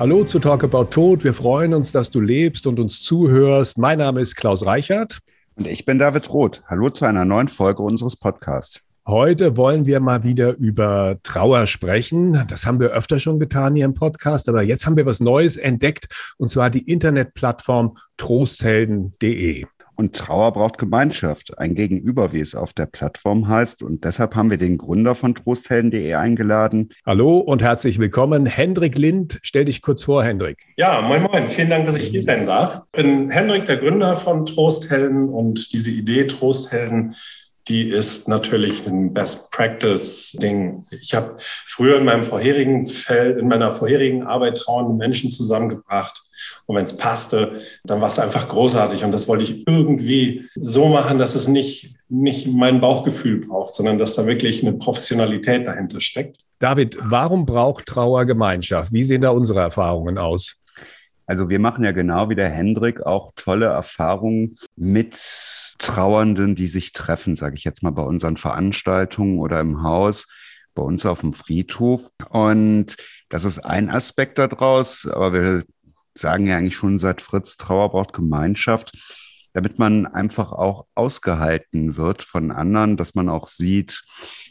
Hallo zu Talk About Tod. Wir freuen uns, dass du lebst und uns zuhörst. Mein Name ist Klaus Reichert. Und ich bin David Roth. Hallo zu einer neuen Folge unseres Podcasts. Heute wollen wir mal wieder über Trauer sprechen. Das haben wir öfter schon getan hier im Podcast, aber jetzt haben wir was Neues entdeckt, und zwar die Internetplattform trosthelden.de. Und Trauer braucht Gemeinschaft, ein Gegenüber, wie es auf der Plattform heißt. Und deshalb haben wir den Gründer von trosthelden.de eingeladen. Hallo und herzlich willkommen. Hendrik Lind, stell dich kurz vor, Hendrik. Ja, moin, moin. Vielen Dank, dass ich hier sein darf. Ich bin Hendrik, der Gründer von Trosthelden und diese Idee Trosthelden die ist natürlich ein Best Practice Ding. Ich habe früher in meinem vorherigen Feld, in meiner vorherigen Arbeit trauernde Menschen zusammengebracht und wenn es passte, dann war es einfach großartig. Und das wollte ich irgendwie so machen, dass es nicht, nicht mein Bauchgefühl braucht, sondern dass da wirklich eine Professionalität dahinter steckt. David, warum braucht Trauer Gemeinschaft? Wie sehen da unsere Erfahrungen aus? Also wir machen ja genau wie der Hendrik auch tolle Erfahrungen mit Trauernden, die sich treffen, sage ich jetzt mal bei unseren Veranstaltungen oder im Haus, bei uns auf dem Friedhof. Und das ist ein Aspekt daraus, aber wir sagen ja eigentlich schon seit Fritz, Trauer braucht Gemeinschaft, damit man einfach auch ausgehalten wird von anderen, dass man auch sieht,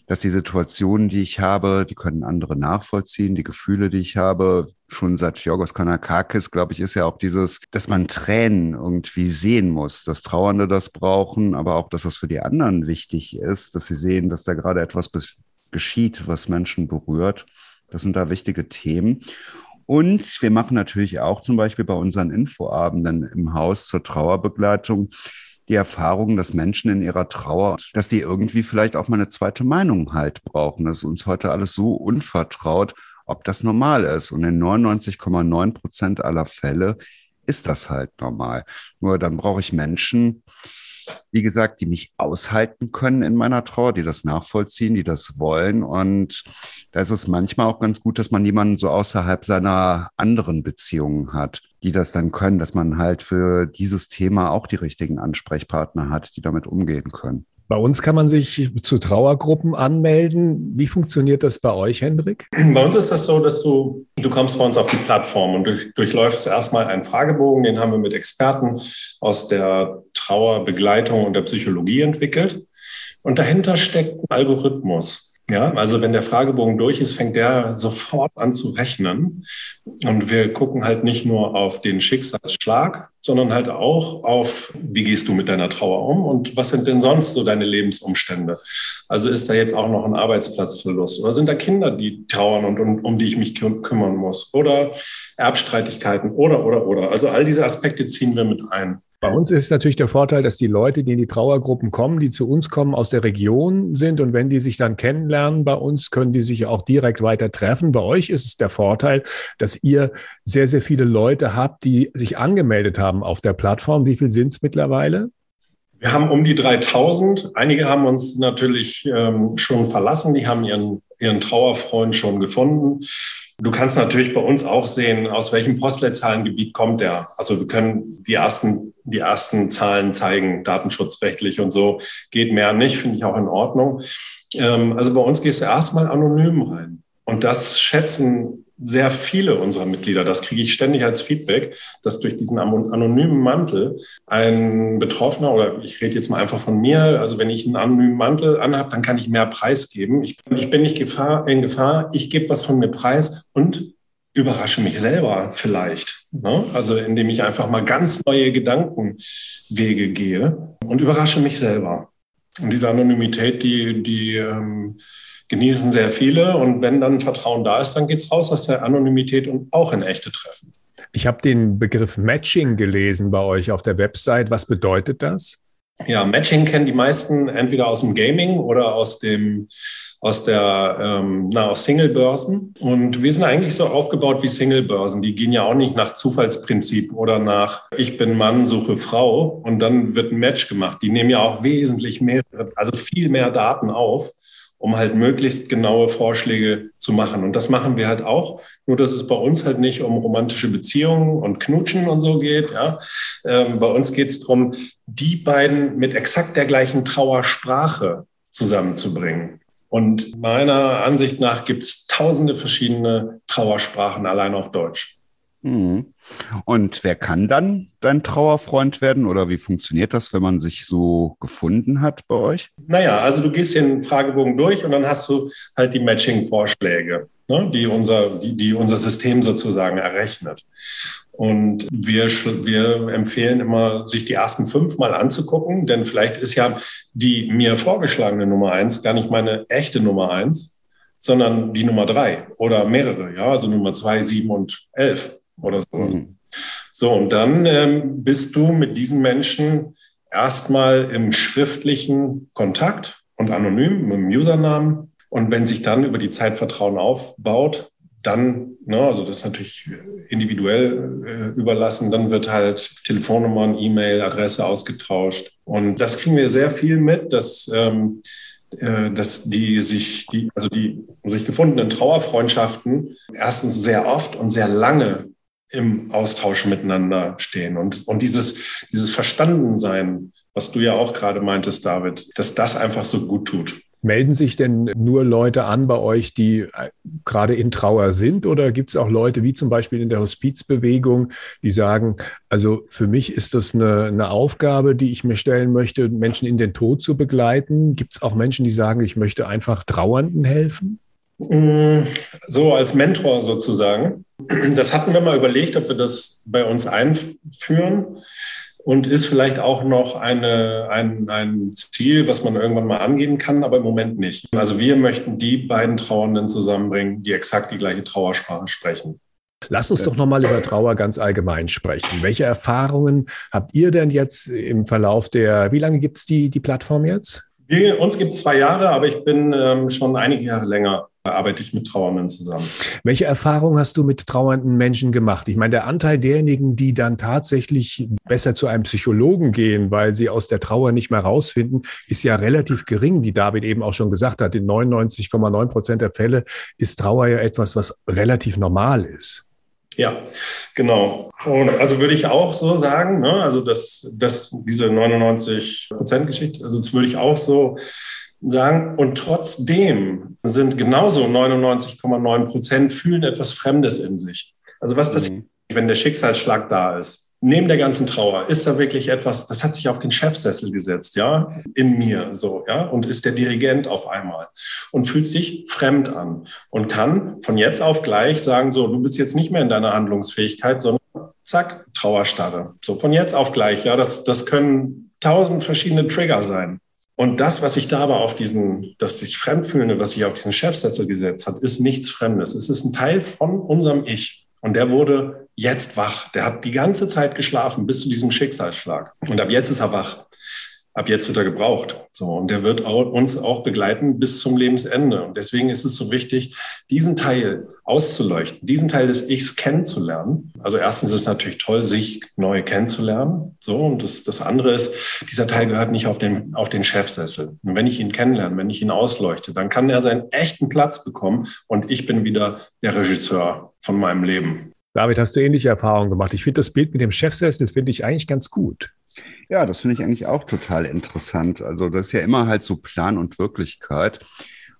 dass die Situationen, die ich habe, die können andere nachvollziehen, die Gefühle, die ich habe. Schon seit Jorgos Kanakakis, glaube ich, ist ja auch dieses, dass man Tränen irgendwie sehen muss, dass Trauernde das brauchen, aber auch, dass das für die anderen wichtig ist, dass sie sehen, dass da gerade etwas geschieht, was Menschen berührt. Das sind da wichtige Themen. Und wir machen natürlich auch zum Beispiel bei unseren Infoabenden im Haus zur Trauerbegleitung die Erfahrung, dass Menschen in ihrer Trauer, dass die irgendwie vielleicht auch mal eine zweite Meinung halt brauchen. Das ist uns heute alles so unvertraut, ob das normal ist. Und in 99,9 Prozent aller Fälle ist das halt normal. Nur dann brauche ich Menschen, wie gesagt, die mich aushalten können in meiner Trauer, die das nachvollziehen, die das wollen. Und da ist es manchmal auch ganz gut, dass man jemanden so außerhalb seiner anderen Beziehungen hat, die das dann können, dass man halt für dieses Thema auch die richtigen Ansprechpartner hat, die damit umgehen können. Bei uns kann man sich zu Trauergruppen anmelden. Wie funktioniert das bei euch, Hendrik? Bei uns ist das so, dass du, du kommst bei uns auf die Plattform und durch, durchläufst erstmal einen Fragebogen, den haben wir mit Experten aus der Trauerbegleitung und der Psychologie entwickelt. Und dahinter steckt ein Algorithmus. Ja, also wenn der Fragebogen durch ist, fängt der sofort an zu rechnen. Und wir gucken halt nicht nur auf den Schicksalsschlag, sondern halt auch auf, wie gehst du mit deiner Trauer um und was sind denn sonst so deine Lebensumstände? Also ist da jetzt auch noch ein Arbeitsplatzverlust oder sind da Kinder, die trauern und um, um die ich mich küm kümmern muss oder Erbstreitigkeiten oder, oder, oder. Also all diese Aspekte ziehen wir mit ein. Bei uns ist natürlich der Vorteil, dass die Leute, die in die Trauergruppen kommen, die zu uns kommen, aus der Region sind. Und wenn die sich dann kennenlernen bei uns, können die sich auch direkt weiter treffen. Bei euch ist es der Vorteil, dass ihr sehr, sehr viele Leute habt, die sich angemeldet haben auf der Plattform. Wie viel sind es mittlerweile? Wir haben um die 3000. Einige haben uns natürlich ähm, schon verlassen. Die haben ihren, ihren Trauerfreund schon gefunden. Du kannst natürlich bei uns auch sehen, aus welchem Postleitzahlengebiet kommt der. Also wir können die ersten, die ersten Zahlen zeigen, datenschutzrechtlich und so. Geht mehr nicht, finde ich auch in Ordnung. Ähm, also bei uns gehst du erstmal anonym rein. Und das schätzen sehr viele unserer Mitglieder, das kriege ich ständig als Feedback, dass durch diesen anonymen Mantel ein Betroffener, oder ich rede jetzt mal einfach von mir, also wenn ich einen anonymen Mantel anhabe, dann kann ich mehr Preis geben. Ich, ich bin nicht Gefahr, in Gefahr, ich gebe was von mir preis und überrasche mich selber vielleicht. Ne? Also indem ich einfach mal ganz neue Gedankenwege gehe und überrasche mich selber. Und diese Anonymität, die, die ähm, genießen sehr viele. Und wenn dann Vertrauen da ist, dann geht es raus aus der Anonymität und auch in echte Treffen. Ich habe den Begriff Matching gelesen bei euch auf der Website. Was bedeutet das? Ja, Matching kennen die meisten entweder aus dem Gaming oder aus dem aus der ähm, na, aus Single-Börsen. Und wir sind eigentlich so aufgebaut wie Single-Börsen. Die gehen ja auch nicht nach Zufallsprinzip oder nach Ich bin Mann, suche Frau und dann wird ein Match gemacht. Die nehmen ja auch wesentlich mehr, also viel mehr Daten auf um halt möglichst genaue Vorschläge zu machen. Und das machen wir halt auch, nur dass es bei uns halt nicht um romantische Beziehungen und Knutschen und so geht. Ja. Ähm, bei uns geht es darum, die beiden mit exakt der gleichen Trauersprache zusammenzubringen. Und meiner Ansicht nach gibt es tausende verschiedene Trauersprachen allein auf Deutsch. Mhm. Und wer kann dann dein Trauerfreund werden oder wie funktioniert das, wenn man sich so gefunden hat bei euch? Naja, also du gehst den Fragebogen durch und dann hast du halt die Matching-Vorschläge, ne, die, unser, die, die unser System sozusagen errechnet. Und wir, wir empfehlen immer, sich die ersten fünf mal anzugucken, denn vielleicht ist ja die mir vorgeschlagene Nummer eins gar nicht meine echte Nummer eins, sondern die Nummer drei oder mehrere, ja, also Nummer zwei, sieben und elf oder sowas. Mhm. So, und dann ähm, bist du mit diesen Menschen erstmal im schriftlichen Kontakt und anonym mit dem Usernamen. Und wenn sich dann über die Zeit Vertrauen aufbaut, dann, ne, also das ist natürlich individuell äh, überlassen, dann wird halt Telefonnummern, E-Mail, Adresse ausgetauscht. Und das kriegen wir sehr viel mit, dass, ähm, äh, dass die sich, die, also die sich gefundenen Trauerfreundschaften erstens sehr oft und sehr lange im Austausch miteinander stehen. Und, und dieses, dieses Verstandensein, was du ja auch gerade meintest, David, dass das einfach so gut tut. Melden sich denn nur Leute an bei euch, die äh, gerade in Trauer sind? Oder gibt es auch Leute, wie zum Beispiel in der Hospizbewegung, die sagen, also für mich ist das eine, eine Aufgabe, die ich mir stellen möchte, Menschen in den Tod zu begleiten? Gibt es auch Menschen, die sagen, ich möchte einfach Trauernden helfen? Mm, so als Mentor sozusagen. Das hatten wir mal überlegt, ob wir das bei uns einführen und ist vielleicht auch noch eine, ein, ein Ziel, was man irgendwann mal angehen kann, aber im Moment nicht. Also wir möchten die beiden Trauernden zusammenbringen, die exakt die gleiche Trauersprache sprechen. Lass uns doch nochmal über Trauer ganz allgemein sprechen. Welche Erfahrungen habt ihr denn jetzt im Verlauf der, wie lange gibt es die, die Plattform jetzt? Wir, uns gibt es zwei Jahre, aber ich bin ähm, schon einige Jahre länger arbeite ich mit Trauernden zusammen. Welche Erfahrungen hast du mit trauernden Menschen gemacht? Ich meine, der Anteil derjenigen, die dann tatsächlich besser zu einem Psychologen gehen, weil sie aus der Trauer nicht mehr rausfinden, ist ja relativ gering, wie David eben auch schon gesagt hat. In 99,9 Prozent der Fälle ist Trauer ja etwas, was relativ normal ist. Ja, genau. Und also würde ich auch so sagen, ne? also dass, dass diese 99 Prozent Geschichte, also das würde ich auch so sagen. Und trotzdem sind genauso 99,9 Prozent fühlen etwas Fremdes in sich. Also was passiert, mhm. wenn der Schicksalsschlag da ist? neben der ganzen Trauer ist da wirklich etwas, das hat sich auf den Chefsessel gesetzt, ja, in mir so, ja, und ist der Dirigent auf einmal und fühlt sich fremd an und kann von jetzt auf gleich sagen, so, du bist jetzt nicht mehr in deiner Handlungsfähigkeit, sondern zack, Trauerstarre. So von jetzt auf gleich, ja, das, das können tausend verschiedene Trigger sein. Und das, was sich da aber auf diesen, das sich fremdfühlende, was sich auf diesen Chefsessel gesetzt hat, ist nichts Fremdes. Es ist ein Teil von unserem Ich. Und der wurde jetzt wach. Der hat die ganze Zeit geschlafen bis zu diesem Schicksalsschlag. Und ab jetzt ist er wach. Ab jetzt wird er gebraucht. So, und der wird auch, uns auch begleiten bis zum Lebensende. Und deswegen ist es so wichtig, diesen Teil auszuleuchten, diesen Teil des Ichs kennenzulernen. Also erstens ist es natürlich toll, sich neu kennenzulernen. So, und das, das andere ist, dieser Teil gehört nicht auf den, auf den Chefsessel. Und wenn ich ihn kennenlerne, wenn ich ihn ausleuchte, dann kann er seinen echten Platz bekommen und ich bin wieder der Regisseur von meinem Leben. David, hast du ähnliche Erfahrungen gemacht? Ich finde das Bild mit dem Chefsessel finde ich eigentlich ganz gut. Ja, das finde ich eigentlich auch total interessant. Also das ist ja immer halt so Plan und Wirklichkeit.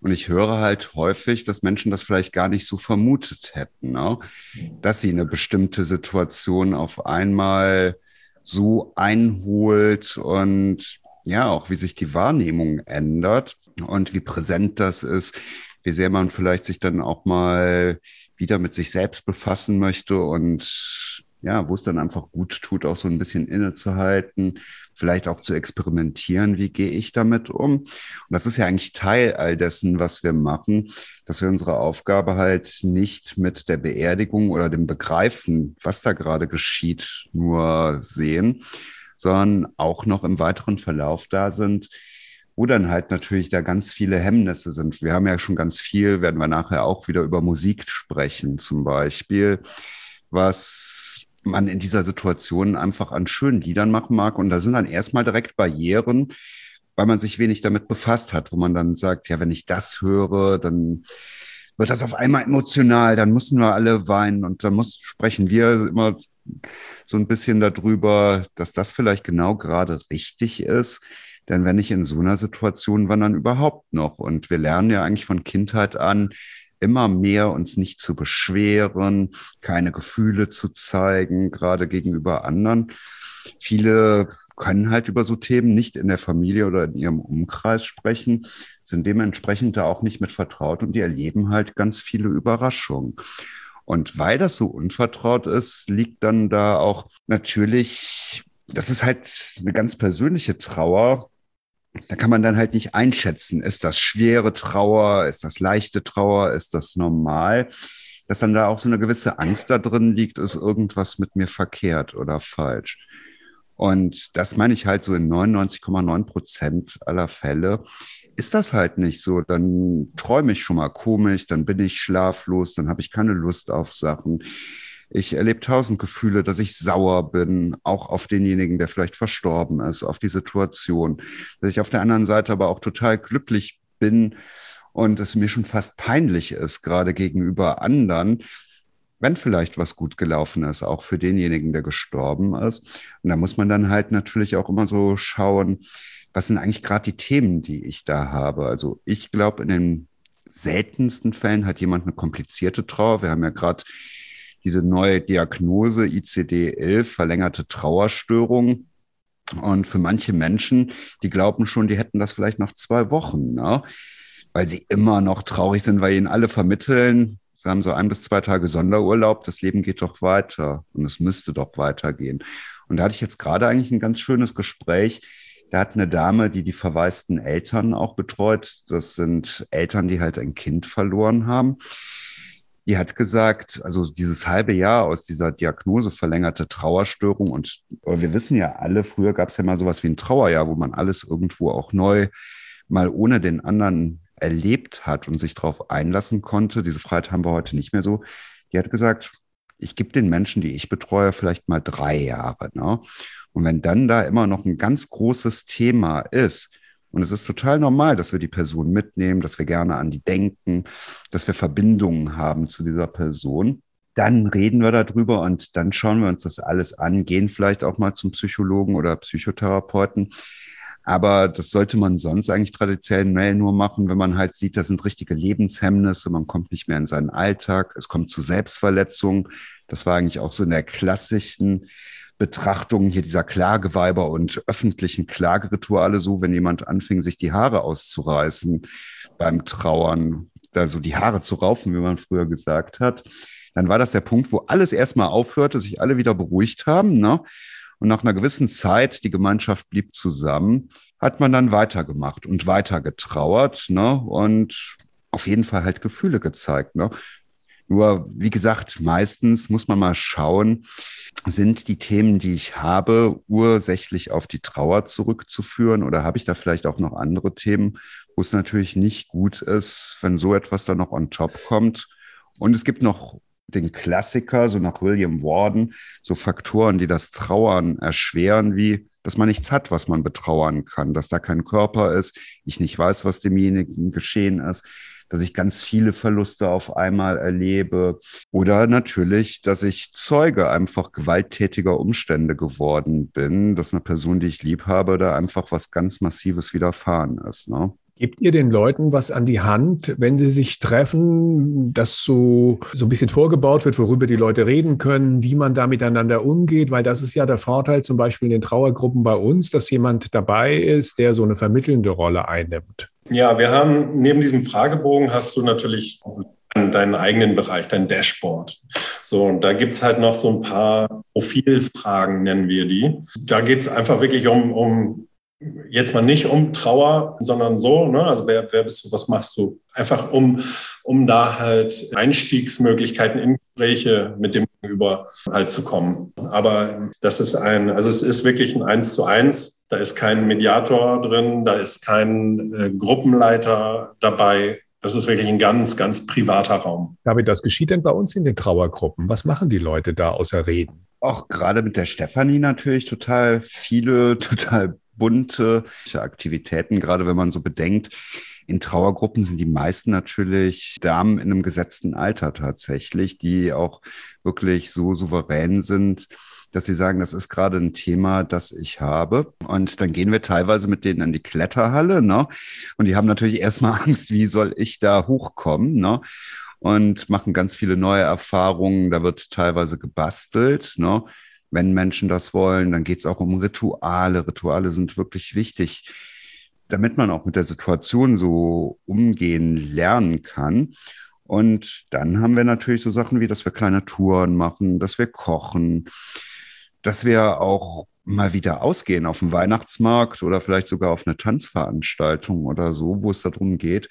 Und ich höre halt häufig, dass Menschen das vielleicht gar nicht so vermutet hätten, ne? dass sie eine bestimmte Situation auf einmal so einholt und ja, auch wie sich die Wahrnehmung ändert und wie präsent das ist, wie sehr man vielleicht sich dann auch mal wieder mit sich selbst befassen möchte und ja, wo es dann einfach gut tut, auch so ein bisschen innezuhalten, vielleicht auch zu experimentieren, wie gehe ich damit um. Und das ist ja eigentlich Teil all dessen, was wir machen, dass wir unsere Aufgabe halt nicht mit der Beerdigung oder dem Begreifen, was da gerade geschieht, nur sehen, sondern auch noch im weiteren Verlauf da sind, wo dann halt natürlich da ganz viele Hemmnisse sind. Wir haben ja schon ganz viel, werden wir nachher auch wieder über Musik sprechen, zum Beispiel, was man in dieser Situation einfach an schönen Liedern machen mag. Und da sind dann erstmal direkt Barrieren, weil man sich wenig damit befasst hat, wo man dann sagt, ja, wenn ich das höre, dann wird das auf einmal emotional, dann müssen wir alle weinen und dann muss, sprechen wir immer so ein bisschen darüber, dass das vielleicht genau gerade richtig ist. Denn wenn ich in so einer Situation war, dann überhaupt noch. Und wir lernen ja eigentlich von Kindheit an, immer mehr uns nicht zu beschweren, keine Gefühle zu zeigen, gerade gegenüber anderen. Viele können halt über so Themen nicht in der Familie oder in ihrem Umkreis sprechen, sind dementsprechend da auch nicht mit vertraut und die erleben halt ganz viele Überraschungen. Und weil das so unvertraut ist, liegt dann da auch natürlich, das ist halt eine ganz persönliche Trauer. Da kann man dann halt nicht einschätzen, ist das schwere Trauer, ist das leichte Trauer, ist das normal? Dass dann da auch so eine gewisse Angst da drin liegt, ist irgendwas mit mir verkehrt oder falsch. Und das meine ich halt so in 99,9 Prozent aller Fälle ist das halt nicht so. Dann träume ich schon mal komisch, dann bin ich schlaflos, dann habe ich keine Lust auf Sachen. Ich erlebe tausend Gefühle, dass ich sauer bin, auch auf denjenigen, der vielleicht verstorben ist, auf die Situation. Dass ich auf der anderen Seite aber auch total glücklich bin und es mir schon fast peinlich ist, gerade gegenüber anderen, wenn vielleicht was gut gelaufen ist, auch für denjenigen, der gestorben ist. Und da muss man dann halt natürlich auch immer so schauen, was sind eigentlich gerade die Themen, die ich da habe. Also ich glaube, in den seltensten Fällen hat jemand eine komplizierte Trauer. Wir haben ja gerade diese neue Diagnose ICD-11, verlängerte Trauerstörung. Und für manche Menschen, die glauben schon, die hätten das vielleicht nach zwei Wochen, ne? weil sie immer noch traurig sind, weil ihnen alle vermitteln, Sie haben so ein bis zwei Tage Sonderurlaub. Das Leben geht doch weiter und es müsste doch weitergehen. Und da hatte ich jetzt gerade eigentlich ein ganz schönes Gespräch. Da hat eine Dame, die die verwaisten Eltern auch betreut. Das sind Eltern, die halt ein Kind verloren haben. Die hat gesagt, also dieses halbe Jahr aus dieser Diagnose verlängerte Trauerstörung und wir wissen ja alle, früher gab es ja mal sowas wie ein Trauerjahr, wo man alles irgendwo auch neu mal ohne den anderen erlebt hat und sich darauf einlassen konnte, diese Freiheit haben wir heute nicht mehr so, die hat gesagt, ich gebe den Menschen, die ich betreue, vielleicht mal drei Jahre. Ne? Und wenn dann da immer noch ein ganz großes Thema ist, und es ist total normal, dass wir die Person mitnehmen, dass wir gerne an die denken, dass wir Verbindungen haben zu dieser Person, dann reden wir darüber und dann schauen wir uns das alles an, gehen vielleicht auch mal zum Psychologen oder Psychotherapeuten. Aber das sollte man sonst eigentlich traditionell nur machen, wenn man halt sieht, das sind richtige Lebenshemmnisse, man kommt nicht mehr in seinen Alltag, es kommt zu Selbstverletzungen. Das war eigentlich auch so in der klassischen Betrachtung hier dieser Klageweiber und öffentlichen Klagerituale so, wenn jemand anfing, sich die Haare auszureißen beim Trauern, da so die Haare zu raufen, wie man früher gesagt hat, dann war das der Punkt, wo alles erstmal aufhörte, sich alle wieder beruhigt haben, ne? Und nach einer gewissen Zeit, die Gemeinschaft blieb zusammen, hat man dann weitergemacht und weiter getrauert, ne? Und auf jeden Fall halt Gefühle gezeigt, ne? Nur, wie gesagt, meistens muss man mal schauen, sind die Themen, die ich habe, ursächlich auf die Trauer zurückzuführen oder habe ich da vielleicht auch noch andere Themen, wo es natürlich nicht gut ist, wenn so etwas dann noch on top kommt. Und es gibt noch den Klassiker, so nach William Warden, so Faktoren, die das Trauern erschweren, wie dass man nichts hat, was man betrauern kann, dass da kein Körper ist, ich nicht weiß, was demjenigen geschehen ist, dass ich ganz viele Verluste auf einmal erlebe oder natürlich, dass ich Zeuge einfach gewalttätiger Umstände geworden bin, dass eine Person, die ich lieb habe, da einfach was ganz Massives widerfahren ist. Ne? Gebt ihr den Leuten was an die Hand, wenn sie sich treffen, dass so, so ein bisschen vorgebaut wird, worüber die Leute reden können, wie man da miteinander umgeht? Weil das ist ja der Vorteil zum Beispiel in den Trauergruppen bei uns, dass jemand dabei ist, der so eine vermittelnde Rolle einnimmt. Ja, wir haben neben diesem Fragebogen hast du natürlich deinen eigenen Bereich, dein Dashboard. So, und da gibt's halt noch so ein paar Profilfragen, nennen wir die. Da geht's einfach wirklich um, um jetzt mal nicht um Trauer, sondern so, ne? also wer, wer bist du, was machst du? Einfach um, um da halt Einstiegsmöglichkeiten in Gespräche mit dem Gegenüber halt zu kommen. Aber das ist ein, also es ist wirklich ein Eins zu eins. Da ist kein Mediator drin, da ist kein äh, Gruppenleiter dabei. Das ist wirklich ein ganz, ganz privater Raum. David, was geschieht denn bei uns in den Trauergruppen? Was machen die Leute da außer reden? Auch gerade mit der Stefanie natürlich total viele, total bunte Aktivitäten, gerade wenn man so bedenkt, in Trauergruppen sind die meisten natürlich Damen in einem gesetzten Alter tatsächlich, die auch wirklich so souverän sind, dass sie sagen, das ist gerade ein Thema, das ich habe. Und dann gehen wir teilweise mit denen in die Kletterhalle, ne? Und die haben natürlich erstmal Angst, wie soll ich da hochkommen, ne? und machen ganz viele neue Erfahrungen. Da wird teilweise gebastelt. Ne? Wenn Menschen das wollen, dann geht es auch um Rituale. Rituale sind wirklich wichtig, damit man auch mit der Situation so umgehen lernen kann. Und dann haben wir natürlich so Sachen wie, dass wir kleine Touren machen, dass wir kochen, dass wir auch mal wieder ausgehen auf dem Weihnachtsmarkt oder vielleicht sogar auf eine Tanzveranstaltung oder so, wo es darum geht,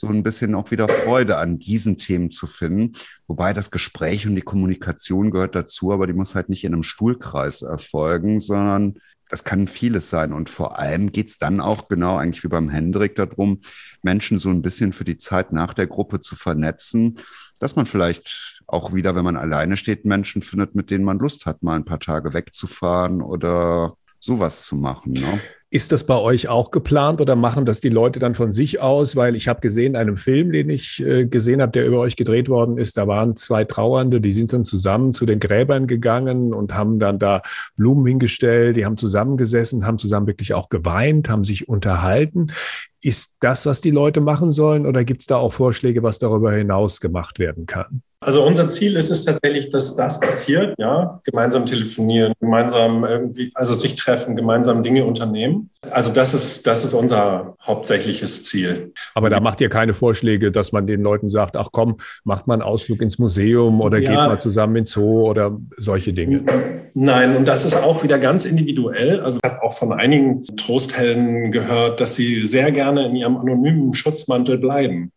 so ein bisschen auch wieder Freude an diesen Themen zu finden. Wobei das Gespräch und die Kommunikation gehört dazu, aber die muss halt nicht in einem Stuhlkreis erfolgen, sondern das kann vieles sein. Und vor allem geht es dann auch genau eigentlich wie beim Hendrik darum, Menschen so ein bisschen für die Zeit nach der Gruppe zu vernetzen, dass man vielleicht auch wieder, wenn man alleine steht, Menschen findet, mit denen man Lust hat, mal ein paar Tage wegzufahren oder sowas zu machen. Ne? Ist das bei euch auch geplant oder machen das die Leute dann von sich aus? Weil ich habe gesehen, in einem Film, den ich äh, gesehen habe, der über euch gedreht worden ist, da waren zwei Trauernde, die sind dann zusammen zu den Gräbern gegangen und haben dann da Blumen hingestellt, die haben zusammengesessen, haben zusammen wirklich auch geweint, haben sich unterhalten. Ist das, was die Leute machen sollen oder gibt es da auch Vorschläge, was darüber hinaus gemacht werden kann? Also unser Ziel ist es tatsächlich, dass das passiert, ja, gemeinsam telefonieren, gemeinsam irgendwie, also sich treffen, gemeinsam Dinge unternehmen. Also das ist, das ist unser hauptsächliches Ziel. Aber da macht ihr keine Vorschläge, dass man den Leuten sagt, ach komm, macht mal einen Ausflug ins Museum oder ja. geht mal zusammen ins Zoo oder solche Dinge. Nein, und das ist auch wieder ganz individuell. Also ich habe auch von einigen Trosthelden gehört, dass sie sehr gerne in ihrem anonymen Schutzmantel bleiben.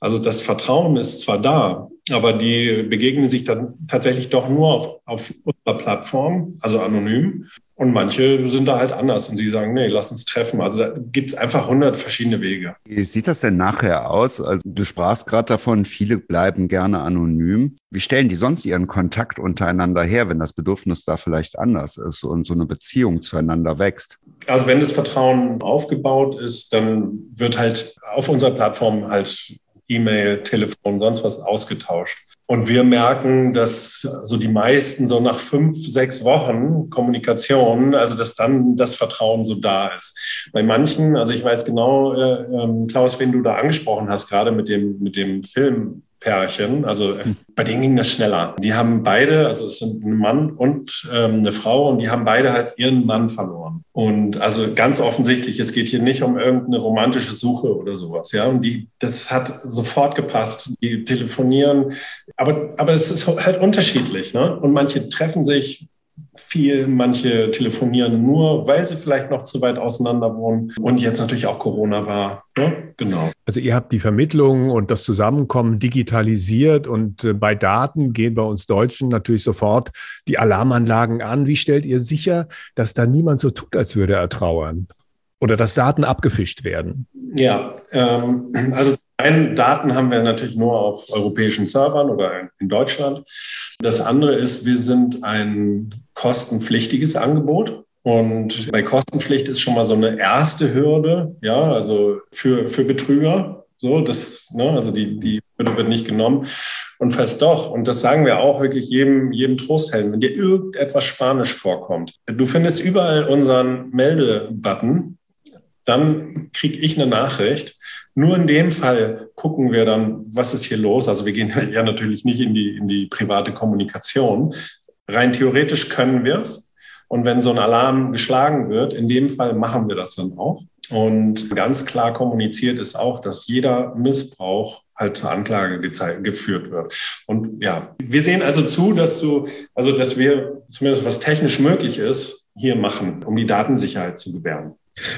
Also das Vertrauen ist zwar da, aber die begegnen sich dann tatsächlich doch nur auf, auf unserer Plattform, also anonym. Und manche sind da halt anders und sie sagen, nee, lass uns treffen. Also da gibt es einfach hundert verschiedene Wege. Wie sieht das denn nachher aus? Also du sprachst gerade davon, viele bleiben gerne anonym. Wie stellen die sonst ihren Kontakt untereinander her, wenn das Bedürfnis da vielleicht anders ist und so eine Beziehung zueinander wächst? Also wenn das Vertrauen aufgebaut ist, dann wird halt auf unserer Plattform halt E-Mail, Telefon, sonst was ausgetauscht. Und wir merken, dass so die meisten so nach fünf, sechs Wochen Kommunikation, also dass dann das Vertrauen so da ist. Bei manchen, also ich weiß genau, äh, äh, Klaus, wen du da angesprochen hast, gerade mit dem, mit dem Film, Pärchen, also äh, bei denen ging das schneller. Die haben beide, also es sind ein Mann und ähm, eine Frau und die haben beide halt ihren Mann verloren. Und also ganz offensichtlich, es geht hier nicht um irgendeine romantische Suche oder sowas, ja. Und die, das hat sofort gepasst. Die telefonieren, aber, aber es ist halt unterschiedlich, ne? Und manche treffen sich viel, manche telefonieren nur, weil sie vielleicht noch zu weit auseinander wohnen und jetzt natürlich auch Corona war. Ne? Genau. Also ihr habt die Vermittlung und das Zusammenkommen digitalisiert und äh, bei Daten gehen bei uns Deutschen natürlich sofort die Alarmanlagen an. Wie stellt ihr sicher, dass da niemand so tut, als würde er trauern? Oder dass Daten abgefischt werden? Ja, ähm, also ein Daten haben wir natürlich nur auf europäischen Servern oder in Deutschland. Das andere ist, wir sind ein kostenpflichtiges Angebot. Und bei Kostenpflicht ist schon mal so eine erste Hürde, ja, also für, für Betrüger. So, das, ne, also die, die Hürde wird nicht genommen. Und fast doch, und das sagen wir auch wirklich jedem, jedem Trosthelden, wenn dir irgendetwas Spanisch vorkommt, du findest überall unseren Melde-Button, dann kriege ich eine Nachricht nur in dem Fall gucken wir dann, was ist hier los. Also wir gehen ja natürlich nicht in die, in die private Kommunikation. Rein theoretisch können wir es. Und wenn so ein Alarm geschlagen wird, in dem Fall machen wir das dann auch. Und ganz klar kommuniziert ist auch, dass jeder Missbrauch halt zur Anklage geführt wird. Und ja, wir sehen also zu, dass du, also dass wir zumindest was technisch möglich ist, hier machen, um die Datensicherheit zu gewähren.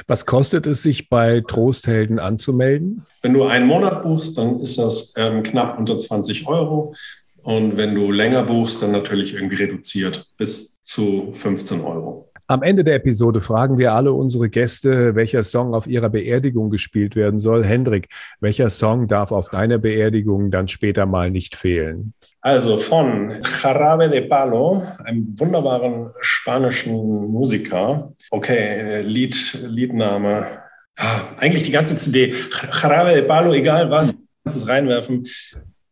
Was kostet es sich bei Trosthelden anzumelden? Wenn du einen Monat buchst, dann ist das ähm, knapp unter 20 Euro. Und wenn du länger buchst, dann natürlich irgendwie reduziert bis zu 15 Euro. Am Ende der Episode fragen wir alle unsere Gäste, welcher Song auf ihrer Beerdigung gespielt werden soll. Hendrik, welcher Song darf auf deiner Beerdigung dann später mal nicht fehlen? Also von Jarabe de Palo, einem wunderbaren spanischen Musiker. Okay, Lied, Liedname. Ah, eigentlich die ganze CD. Jarabe de Palo, egal was, kannst es reinwerfen.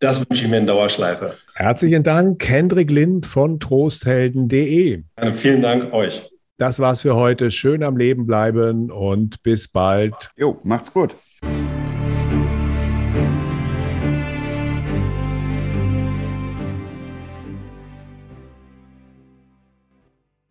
Das wünsche ich mir in Dauerschleife. Herzlichen Dank, Hendrik Lind von trosthelden.de. Vielen Dank euch. Das war's für heute. Schön am Leben bleiben und bis bald. Jo, macht's gut.